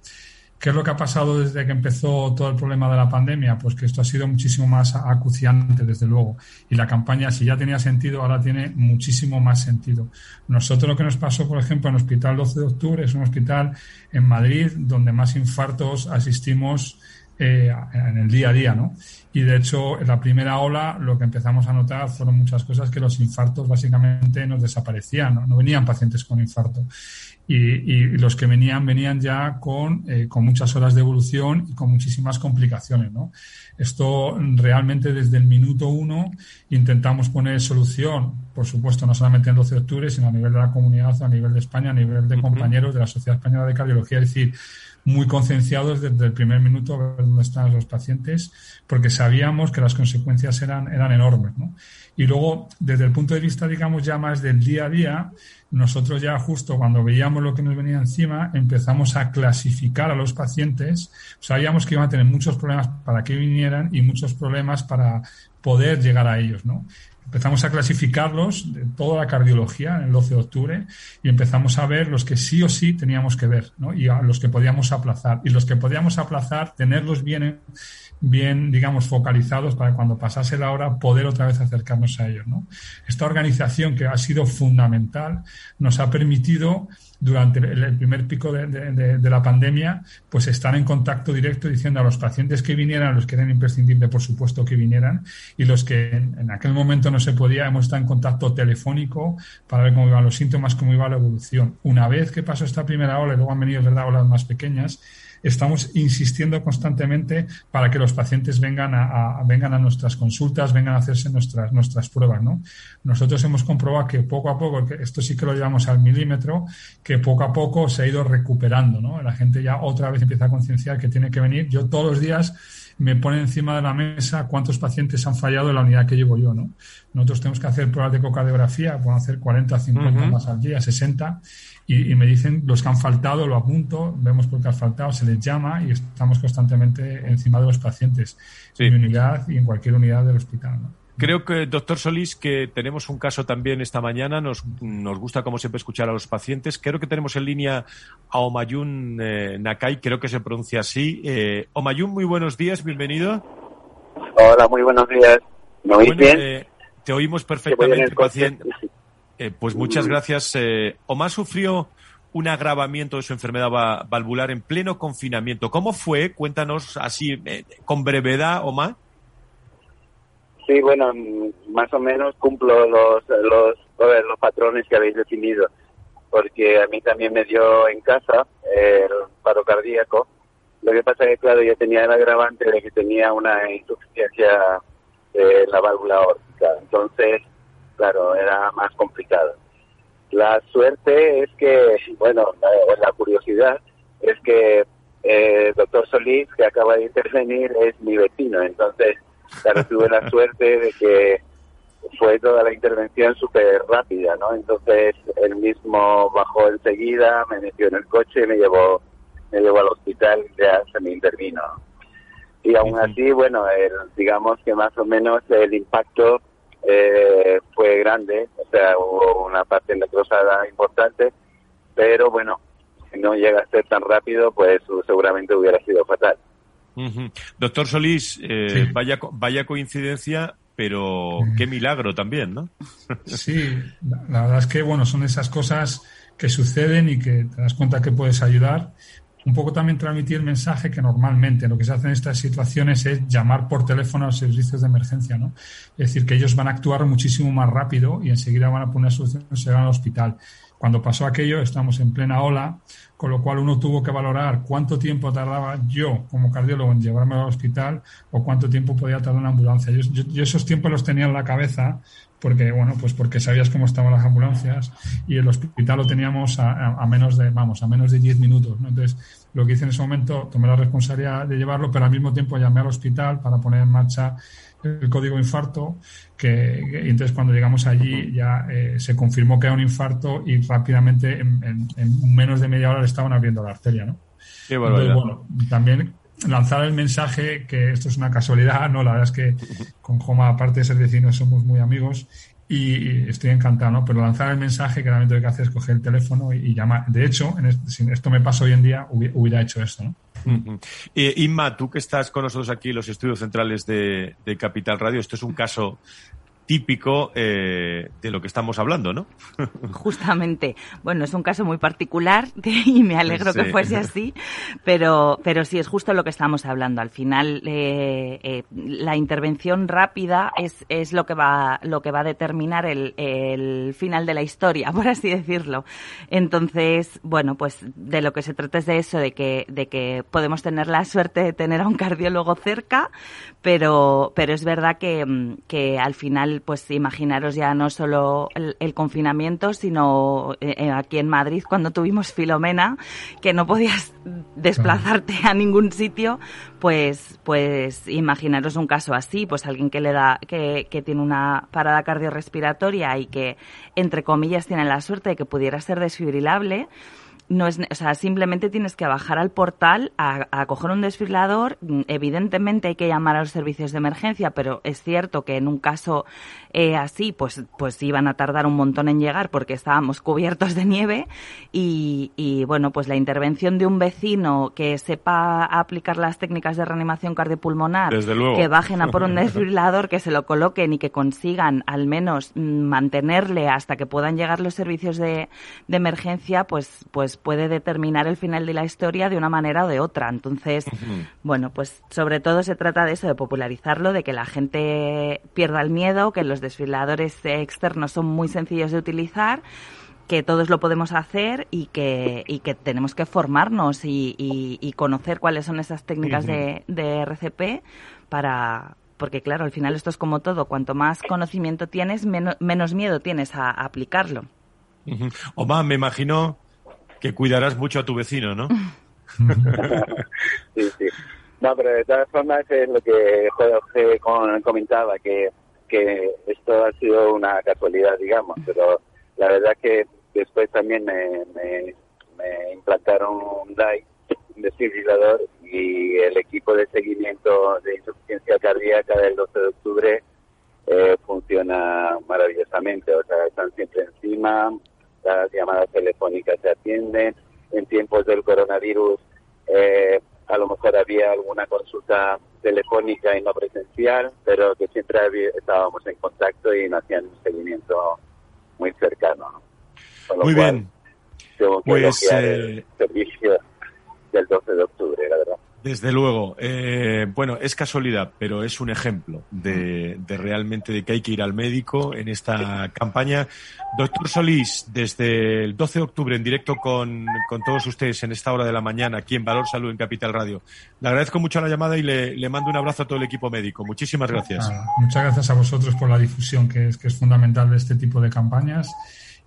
¿Qué es lo que ha pasado desde que empezó todo el problema de la pandemia? Pues que esto ha sido muchísimo más acuciante, desde luego. Y la campaña, si ya tenía sentido, ahora tiene muchísimo más sentido. Nosotros lo que nos pasó, por ejemplo, en el Hospital 12 de Octubre, es un hospital en Madrid donde más infartos asistimos eh, en el día a día, ¿no? y de hecho en la primera ola lo que empezamos a notar fueron muchas cosas que los infartos básicamente nos desaparecían, no, no venían pacientes con infarto y, los que venían venían ya con, eh, con muchas horas de evolución y con muchísimas complicaciones. ¿no? Esto realmente desde el minuto uno intentamos poner solución, por supuesto, no solamente en 12 de octubre, sino a nivel de la comunidad, a nivel de España, a nivel de compañeros de la Sociedad Española de Cardiología, es decir, muy concienciados desde el primer minuto a ver dónde están los pacientes, porque sabíamos que las consecuencias eran, eran enormes. ¿no? Y luego, desde el punto de vista, digamos, ya más del día a día, nosotros ya justo cuando veíamos lo que nos venía encima, empezamos a clasificar a los pacientes. Sabíamos que iban a tener muchos problemas para que vinieran y muchos problemas para poder llegar a ellos, ¿no? Empezamos a clasificarlos de toda la cardiología en el 12 de octubre y empezamos a ver los que sí o sí teníamos que ver, ¿no? Y a los que podíamos aplazar. Y los que podíamos aplazar, tenerlos bien bien, digamos, focalizados para cuando pasase la hora poder otra vez acercarnos a ellos. Esta organización que ha sido fundamental nos ha permitido durante el primer pico de, la pandemia, pues estar en contacto directo diciendo a los pacientes que vinieran, los que eran imprescindibles, por supuesto, que vinieran, y los que en, aquel momento no se podía, hemos estado en contacto telefónico para ver cómo iban los síntomas, cómo iba la evolución. Una vez que pasó esta primera ola y luego han venido, ¿verdad?, olas más pequeñas, estamos insistiendo constantemente para que los pacientes vengan a, vengan a nuestras consultas, vengan a hacerse nuestras, nuestras pruebas. ¿no? Nosotros hemos comprobado que poco a poco, que esto sí que lo llevamos al milímetro, que poco a poco se ha ido recuperando. ¿no? La gente ya otra vez empieza a concienciar que tiene que venir. Yo todos los días me pone encima de la mesa cuántos pacientes han fallado en la unidad que llevo yo, ¿no? Nosotros tenemos que hacer pruebas de ecocardiografía, podemos hacer 40, 50 más al día, 60, y, me dicen los que han faltado, lo apunto, vemos por qué han faltado, se les llama y estamos constantemente encima de los pacientes en mi unidad y en cualquier unidad del hospital. Creo que, doctor Solís, que tenemos un caso también esta mañana. Nos, nos gusta, como siempre, escuchar a los pacientes. Creo que tenemos en línea a Omayun eh, Nakai, creo que se pronuncia así. Eh, Omayun, muy buenos días, bienvenido. Hola, muy buenos días. ¿Me oís bien? Eh, te oímos perfectamente, paciente. Eh, pues muchas gracias. Eh, Omar sufrió un agravamiento de su enfermedad valvular en pleno confinamiento. ¿Cómo fue? Cuéntanos así, con brevedad, Omar. Sí, bueno, más o menos cumplo los, los, patrones que habéis definido, porque a mí también me dio en casa el paro cardíaco. Lo que pasa es que, claro, yo tenía el agravante de que tenía una insuficiencia de la válvula órtica. Entonces, claro, era más complicado. La suerte es que, bueno, la, curiosidad es que eh, el doctor Solís, que acaba de intervenir, es mi vecino. Entonces, claro, tuve la suerte de que fue toda la intervención súper rápida, ¿no? Entonces, él mismo bajó enseguida, me metió en el coche y me llevó, me llevó al hospital y ya se me intervino. Y aún así, bueno, el, digamos que más o menos el impacto eh, fue grande, o sea, hubo una parte necrosada importante, pero bueno, si no llega a ser tan rápido, pues seguramente hubiera sido fatal. Doctor Solís, eh, vaya, vaya coincidencia, pero qué milagro también, ¿no? sí, la verdad es que, bueno, son esas cosas que suceden y que te das cuenta que puedes ayudar un poco también transmitir el mensaje que normalmente lo que se hace en estas situaciones es llamar por teléfono a los servicios de emergencia, ¿no? Es decir, que ellos van a actuar muchísimo más rápido y enseguida van a poner solución y se van al hospital. Cuando pasó aquello, estamos en plena ola, con lo cual uno tuvo que valorar cuánto tiempo tardaba yo como cardiólogo en llevarme al hospital o cuánto tiempo podía tardar una ambulancia. Yo, esos tiempos los tenía en la cabeza porque, bueno, pues porque sabías cómo estaban las ambulancias y el hospital lo teníamos a, menos de, vamos, a menos de 10 minutos. Entonces, lo que hice en ese momento, tomé la responsabilidad de llevarlo, pero al mismo tiempo llamé al hospital para poner en marcha el código infarto, que, entonces cuando llegamos allí ya eh, se confirmó que era un infarto y rápidamente en, menos de media hora le estaban abriendo la arteria, ¿no? entonces, bueno, también lanzar el mensaje que esto es una casualidad, no, la verdad es que con Joma, aparte de ser vecinos, somos muy amigos y estoy encantado, ¿no? Pero lanzar el mensaje que realmente lo que hace es coger el teléfono y, llamar. De hecho, en si esto me pasa hoy en día, hubiera hecho esto, ¿no? Inma, tú que estás con nosotros aquí en los estudios centrales de, Capital Radio, esto es un caso típico eh, de lo que estamos hablando, ¿no? Justamente. Bueno, es un caso muy particular y me alegro que fuese así, pero, pero sí es justo lo que estamos hablando. Al final, eh, eh, la intervención rápida es, es lo que va lo que va a determinar el, el final de la historia, por así decirlo. Entonces, bueno, pues de lo que se trata es de eso, de que, de que podemos tener la suerte de tener a un cardiólogo cerca, pero, pero es verdad que, que al final pues imaginaros ya no solo el, confinamiento, sino eh, eh, aquí en Madrid cuando tuvimos Filomena, que no podías desplazarte a ningún sitio, pues, pues imaginaros un caso así, pues alguien que le da, que, que tiene una parada cardiorrespiratoria y que, entre comillas, tiene la suerte de que pudiera ser desfibrilable, no es, o sea, simplemente tienes que bajar al portal a, coger un desfibrilador. Evidentemente hay que llamar a los servicios de emergencia, pero es cierto que en un caso eh, así, pues, pues iban a tardar un montón en llegar porque estábamos cubiertos de nieve y, y bueno, pues la intervención de un vecino que sepa aplicar las técnicas de reanimación cardiopulmonar, que bajen a por un desfibrilador, que se lo coloquen y que consigan al menos mantenerle hasta que puedan llegar los servicios de, de emergencia, pues, pues puede determinar el final de la historia de una manera o de otra. Entonces, bueno, pues sobre todo se trata de eso, de popularizarlo, de que la gente pierda el miedo, que los desfiladores externos son muy sencillos de utilizar que todos lo podemos hacer y que, y que tenemos que formarnos y, y, conocer cuáles son esas técnicas de, de RCP para, porque claro, al final esto es como todo, cuanto más conocimiento tienes, menos, miedo tienes a, aplicarlo. Omar, me imagino que cuidarás mucho a tu vecino, ¿no? sí, sí. No, pero de todas formas es lo que Jorge comentaba, que, que esto ha sido una casualidad, digamos, pero la verdad que después también me, me, implantaron un DAI, un desfibrilador, y el equipo de seguimiento de insuficiencia cardíaca del 12 de octubre eh, funciona maravillosamente, o sea, están siempre encima, las llamadas telefónicas se atienden. En tiempos del coronavirus, eh, a lo mejor había alguna consulta telefónica y no presencial, pero que siempre estábamos en contacto y nos hacían un seguimiento muy cercano. Muy bien. pues, el eh, servicio del 12 de octubre, la verdad. Desde luego. Eh, bueno, es casualidad, pero es un ejemplo de, realmente de que hay que ir al médico en esta campaña. Doctor Solís, desde el 12 de octubre en directo con, todos ustedes en esta hora de la mañana, aquí en Valor Salud en Capital Radio. Le agradezco mucho la llamada y le, mando un abrazo a todo el equipo médico. Muchísimas gracias. muchas gracias a vosotros por la difusión, que es, que es fundamental de este tipo de campañas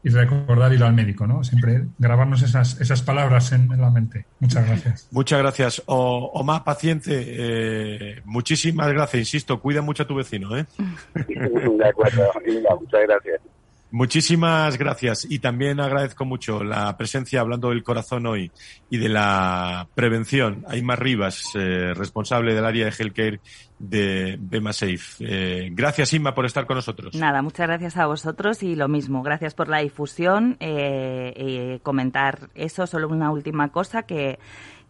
y recordar ir al médico, ¿no? Siempre grabarnos esas, esas palabras en, la mente. Muchas gracias. Muchas gracias. O, más paciente, eh, muchísimas gracias. Insisto, cuida mucho a tu vecino, ¿eh? De acuerdo, muchas gracias. Muchísimas gracias y también agradezco mucho la presencia hablando del corazón hoy y de la prevención. Aymar Rivas, eh, responsable del área de healthcare de Bema Safe. Eh, gracias Inma por estar con nosotros. Nada, muchas gracias a vosotros y lo mismo. Gracias por la difusión. Eh, comentar eso, solo una última cosa que,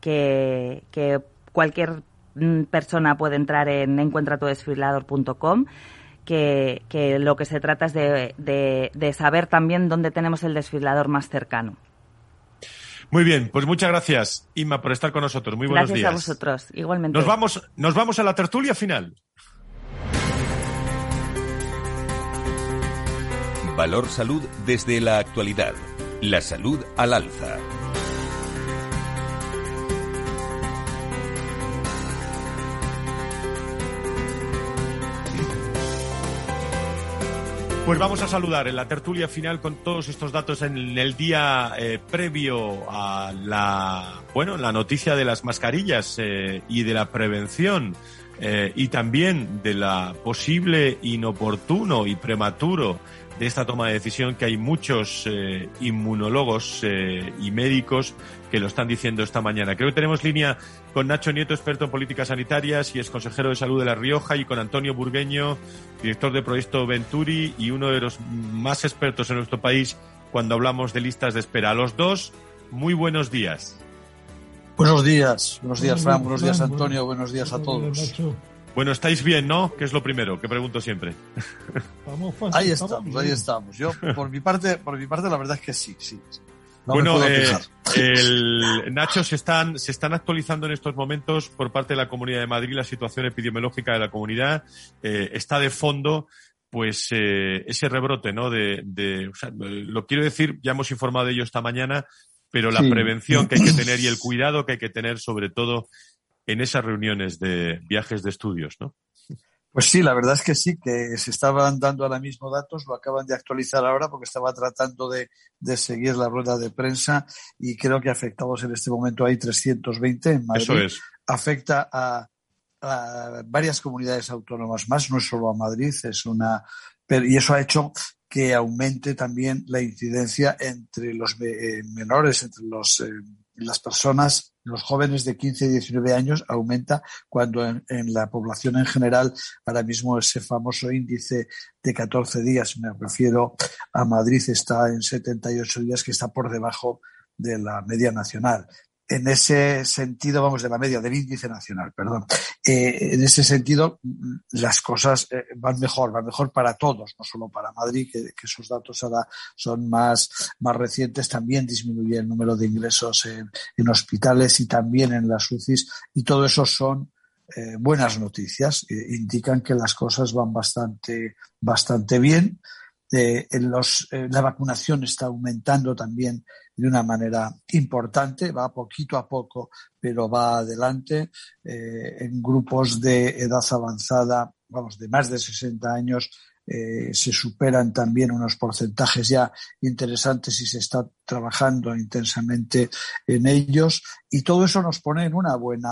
que, cualquier mm, persona puede entrar en encuentratodesfibrilador.com que, que lo que se trata es de, de, saber también dónde tenemos el desfibrilador más cercano. Muy bien, pues muchas gracias, Inma, por estar con nosotros. Muy buenos días. Gracias a vosotros, igualmente. Nos vamos, nos vamos a la tertulia final. Valor Salud desde la actualidad. La salud al alza. Pues vamos a saludar en la tertulia final con todos estos datos en el día eh, previo a la bueno la noticia de las mascarillas eh, y de la prevención eh, y también de la posible inoportuno y prematuro de esta toma de decisión que hay muchos inmunólogos y médicos que lo están diciendo esta mañana. Creo que tenemos línea con Nacho Nieto, experto en políticas sanitarias y es consejero de salud de La Rioja, y con Antonio Burgueño, director de proyecto Venturi y uno de los más expertos en nuestro país cuando hablamos de listas de espera. A los dos, muy buenos días. Buenos días, buenos días Fran, buenos días Antonio, buenos días a todos. Bueno, estáis bien, ¿no? Que es lo primero que pregunto siempre. ahí estamos, ahí estamos. Yo, por mi parte, por mi parte, la verdad es que sí, sí. Bueno, eh, el, Nacho, se están, se están actualizando en estos momentos por parte de la Comunidad de Madrid la situación epidemiológica de la comunidad. Eh, está de fondo pues eh, ese rebrote, ¿no? De, de o sea, lo quiero decir, ya hemos informado de ello esta mañana, pero la prevención que hay que tener y el cuidado que hay que tener, sobre todo en esas reuniones de viajes de estudios, ¿no? Pues sí, la verdad es que sí, que se estaban dando ahora mismo datos, lo acaban de actualizar ahora porque estaba tratando de, seguir la rueda de prensa y creo que afectados en este momento hay 320 en Madrid. Eso es. Afecta a, varias comunidades autónomas más, no solo a Madrid, es una y eso ha hecho que aumente también la incidencia entre los eh, menores, entre los, eh, las personas los jóvenes de 15 y 19 años aumenta cuando en, la población en general ahora mismo ese famoso índice de 14 días, me refiero a Madrid, está en 78 días, que está por debajo de la media nacional en ese sentido, vamos, de la media del índice nacional, perdón, eh, en ese sentido las cosas eh, van mejor, van mejor para todos, no solo para Madrid, que, esos datos ahora son más, más recientes, también disminuye el número de ingresos en, hospitales y también en las UCIs, y todo eso son eh, buenas noticias, indican que las cosas van bastante, bastante bien. En los, la vacunación está aumentando también de una manera importante, va poquito a poco, pero va adelante. Eh, en grupos de edad avanzada, vamos, de más de 60 años, eh, se superan también unos porcentajes ya interesantes y se está trabajando intensamente en ellos y todo eso nos pone en una buena,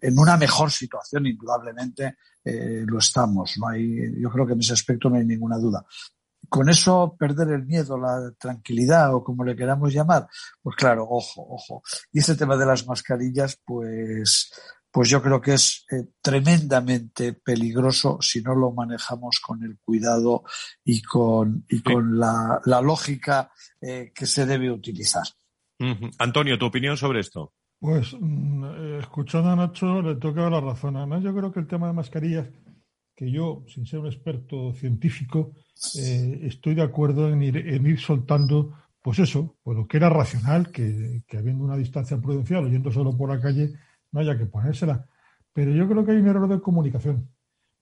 en, una mejor situación, indudablemente eh, lo estamos. No hay, yo creo que en ese aspecto no hay ninguna duda con eso perder el miedo, la tranquilidad o como le queramos llamar, pues claro, ojo, ojo. Y ese tema de las mascarillas, pues, pues yo creo que es eh, tremendamente peligroso si no lo manejamos con el cuidado y con, y con la, lógica eh, que se debe utilizar. Antonio, ¿tu opinión sobre esto? Pues mm, eh, escuchando a Nacho le toca la razón. Además, yo creo que el tema de mascarillas, que yo, sin ser un experto científico, eh, estoy de acuerdo en ir, en ir soltando, pues eso, pues lo que era racional, que, habiendo una distancia prudencial, oyendo solo por la calle, no haya que ponérsela. Pero yo creo que hay un error de comunicación,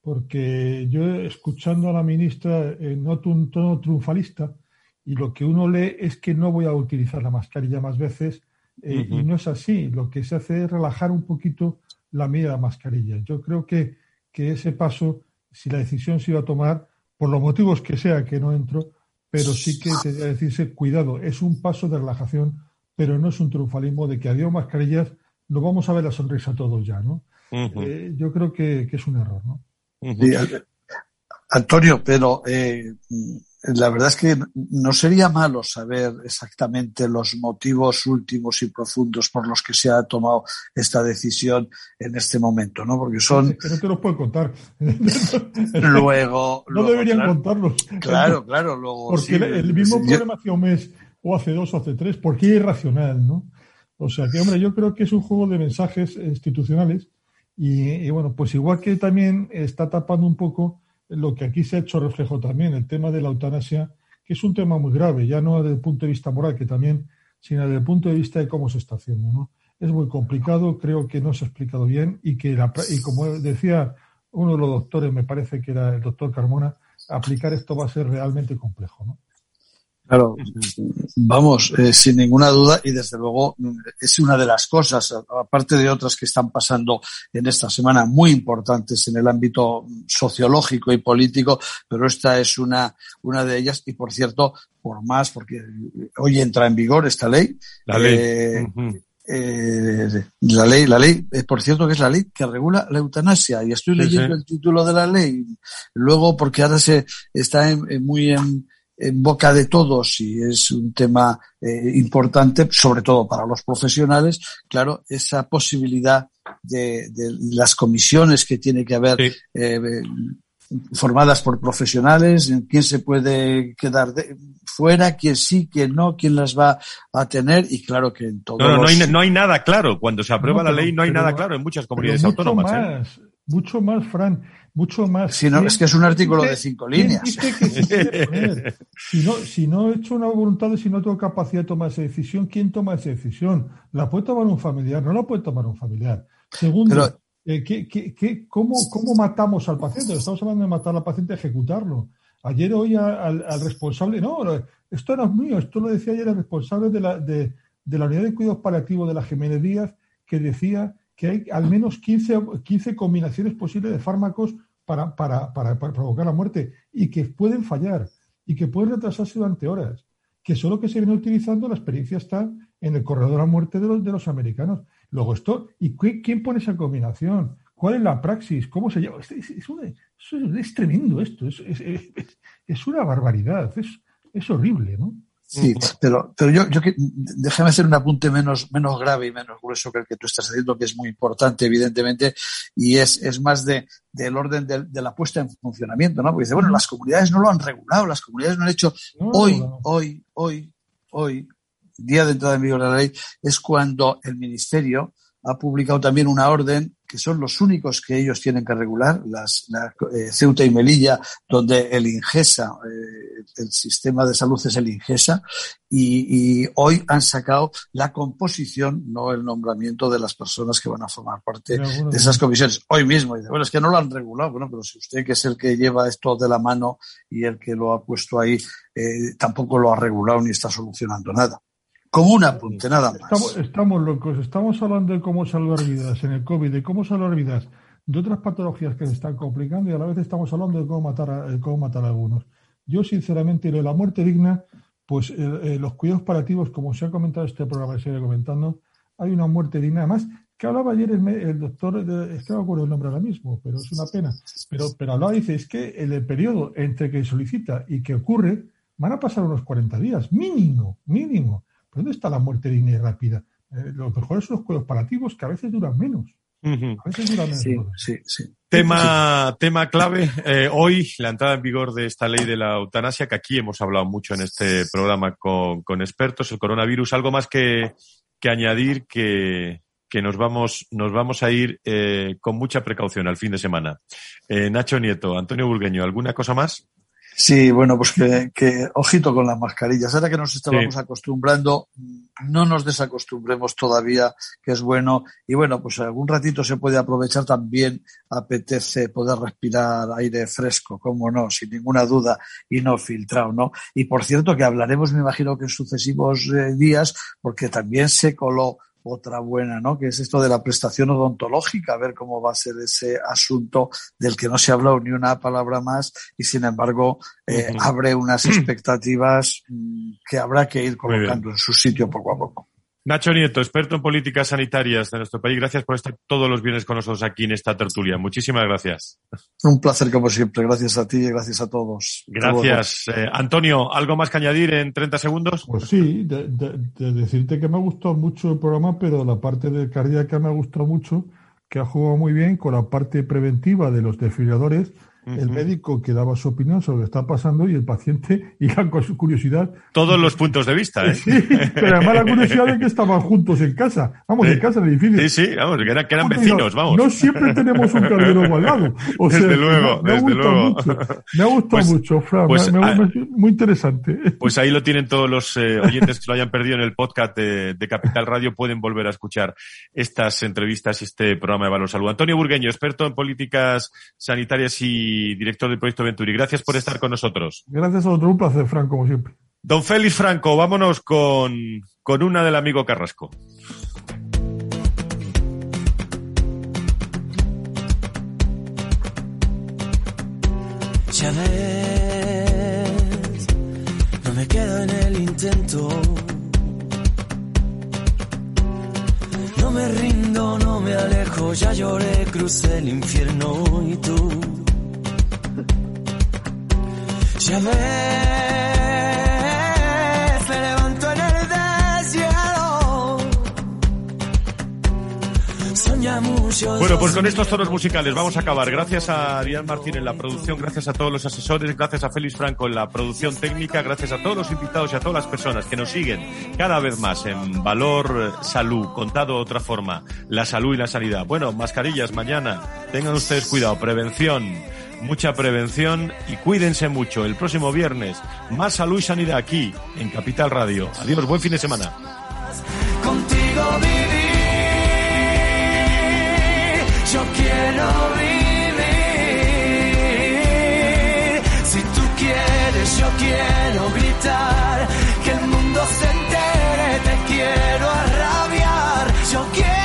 porque yo escuchando a la ministra en un tono triunfalista, y lo que uno lee es que no voy a utilizar la mascarilla más veces, eh, y no es así. Lo que se hace es relajar un poquito la medida de la mascarilla. Yo creo que, que ese paso, si la decisión se iba a tomar, por los motivos que sea que no entro, pero sí que debería decirse, cuidado, es un paso de relajación, pero no es un triunfalismo de que adiós mascarillas, nos vamos a ver la sonrisa todos ya, ¿no? Eh, yo creo que, es un error, ¿no? Antonio, pero eh, la verdad es que no sería malo saber exactamente los motivos últimos y profundos por los que se ha tomado esta decisión en este momento, ¿no? Porque son. No te los puedo contar. luego. No deberían contarlos. Claro, claro. Luego, Porque el, mismo problema hace un mes, o hace dos, o hace tres, porque es irracional, ¿no? O sea que, hombre, yo creo que es un juego de mensajes institucionales y, y bueno, pues igual que también está tapando un poco lo que aquí se ha hecho reflejo también, el tema de la eutanasia, que es un tema muy grave, ya no desde el punto de vista moral, que también, sino desde el punto de vista de cómo se está haciendo. ¿no? Es muy complicado, creo que no se ha explicado bien y que, y como decía uno de los doctores, me parece que era el doctor Carmona, aplicar esto va a ser realmente complejo. ¿no? Claro, vamos, eh, sin ninguna duda y desde luego es una de las cosas, aparte de otras que están pasando en esta semana muy importantes en el ámbito sociológico y político, pero esta es una, una de ellas y por cierto, por más, porque hoy entra en vigor esta ley. La ley. Eh, eh, la ley, la ley, por cierto que es la ley que regula la eutanasia y estoy leyendo el título de la ley. Luego, porque ahora se está muy en, en boca de todos y es un tema eh, importante, sobre todo para los profesionales, claro, esa posibilidad de, de las comisiones que tiene que haber eh, formadas por profesionales, quién se puede quedar fuera, quién sí, quién no, quién las va a tener y claro que en todo. No, no, hay, no hay nada claro. Cuando se aprueba la ley no hay nada claro en muchas comunidades autónomas. ¿eh? mucho más, Fran, mucho más. Si no, es que es un artículo de cinco líneas. si, no, si no he hecho una voluntad, si no tengo capacidad de tomar esa decisión, ¿quién toma esa decisión? ¿La puede tomar un familiar? No la puede tomar un familiar. Segundo, eh, ¿qué, cómo, ¿cómo matamos al paciente? Estamos hablando de matar al paciente, ejecutarlo. Ayer oí al, responsable, no, esto no es mío, esto lo decía ayer el responsable de la, de, de la unidad de cuidados paliativos de la Jiménez Díaz, que decía que hay al menos 15, 15 combinaciones posibles de fármacos para, para, para, provocar la muerte y que pueden fallar y que pueden retrasarse durante horas. Que solo que se viene utilizando, la experiencia está en el corredor la muerte de los, de los americanos. Luego esto, ¿y quién pone esa combinación? ¿Cuál es la praxis? ¿Cómo se llama? Es, es, tremendo esto, es, es, una barbaridad, es, horrible, ¿no? Sí, pero, pero yo, yo déjame hacer un apunte menos, menos grave y menos grueso que el que tú estás haciendo, que es muy importante, evidentemente, y es, es más de, del orden de, la puesta en funcionamiento, ¿no? Porque dice, bueno, las comunidades no lo han regulado, las comunidades no han hecho hoy, hoy, hoy, hoy, día de entrada en vigor de la ley, es cuando el ministerio ha publicado también una orden que son los únicos que ellos tienen que regular, las, la, eh, Ceuta y Melilla, donde el Ingesa, eh, el sistema de salud es el Ingesa, y, y, hoy han sacado la composición, no el nombramiento de las personas que van a formar parte de esas comisiones. Hoy mismo, dice, bueno, es que no lo han regulado, bueno, pero si usted que es el que lleva esto de la mano y el que lo ha puesto ahí, eh, tampoco lo ha regulado ni está solucionando nada. Como un apunte, nada más. Estamos, locos, estamos hablando de cómo salvar vidas en el COVID, de cómo salvar vidas de otras patologías que se están complicando y a la vez estamos hablando de cómo matar a, cómo matar a algunos. Yo, sinceramente, lo de la muerte digna, pues eh, eh, los cuidados paliativos, como se ha comentado este programa, se sigue comentando, hay una muerte digna. Además, que hablaba ayer el, doctor, es que no acuerdo el nombre ahora mismo, pero es una pena. Pero, pero hablaba, dice, es que en el periodo entre que solicita y que ocurre, van a pasar unos 40 días, mínimo, mínimo. ¿Dónde está la muerte digna y rápida? Eh, los mejores son los cuidados paliativos que a veces duran menos. A veces duran menos. Sí, sí, Tema, tema clave, eh, hoy la entrada en vigor de esta ley de la eutanasia, que aquí hemos hablado mucho en este programa con, con expertos, el coronavirus, algo más que, que añadir que, que nos vamos, nos vamos a ir eh, con mucha precaución al fin de semana. Eh, Nacho Nieto, Antonio Burgueño, ¿alguna cosa más? Sí, bueno, pues que, ojito con las mascarillas. Ahora que nos estábamos acostumbrando, no nos desacostumbremos todavía, que es bueno. Y bueno, pues algún ratito se puede aprovechar también, apetece poder respirar aire fresco, como no, sin ninguna duda, y no filtrado, ¿no? Y por cierto que hablaremos, me imagino que en sucesivos eh, días, porque también se coló otra buena, ¿no? Que es esto de la prestación odontológica, a ver cómo va a ser ese asunto del que no se ha hablado ni una palabra más y sin embargo eh, abre unas expectativas mm, que habrá que ir colocando en su sitio poco a poco. Nacho Nieto, experto en políticas sanitarias de nuestro país. Gracias por estar todos los viernes con nosotros aquí en esta tertulia. Muchísimas gracias. Un placer como siempre. Gracias a ti y gracias a todos. Gracias. Eh, Antonio, ¿algo más que añadir en 30 segundos? Pues sí, de, decirte que me ha gustado mucho el programa, pero la parte de cardíaca me ha gustado mucho, que ha jugado muy bien con la parte preventiva de los desfibriladores el médico que daba su opinión sobre lo que está pasando y el paciente iba con su curiosidad. Todos los puntos de vista, ¿eh? Sí, pero además la curiosidad de que estaban juntos en casa. Vamos, en casa, en el edificio. Sí, sí, vamos, que, eran, vecinos, vamos. No siempre tenemos un cardiólogo al lado. desde luego, me, desde luego. Mucho, me ha gustado pues, mucho, Fran. Pues, me, ah, muy interesante. Pues ahí lo tienen todos los eh, oyentes que lo hayan perdido en el podcast de, de, Capital Radio. Pueden volver a escuchar estas entrevistas y este programa de Valor Salud. Antonio Burgueño, experto en políticas sanitarias y director del proyecto Venturi. Gracias por estar con nosotros. Gracias a otro, un placer, Franco, como siempre. Don Félix Franco, vámonos con, con una del amigo Carrasco. Ya ves, no me quedo en el intento. No me rindo, no me alejo, ya lloré, crucé el infierno y tú ya ves, me levanto en el desierto. Soñamos Bueno, pues con estos tonos musicales vamos a acabar. Gracias a Arián Martín en la producción, gracias a todos los asesores, gracias a Félix Franco en la producción técnica, gracias a todos los invitados y a todas las personas que nos siguen cada vez más en Valor Salud, contado de otra forma, la salud y la sanidad. Bueno, mascarillas mañana, tengan ustedes cuidado, prevención, mucha prevención y cuídense mucho. El próximo viernes, más salud y sanidad aquí en Capital Radio. Adiós, buen fin de semana. Contigo vivir, yo quiero vivir. Si tú quieres, yo quiero gritar, que el mundo se entere, te quiero arrabiar, yo quiero.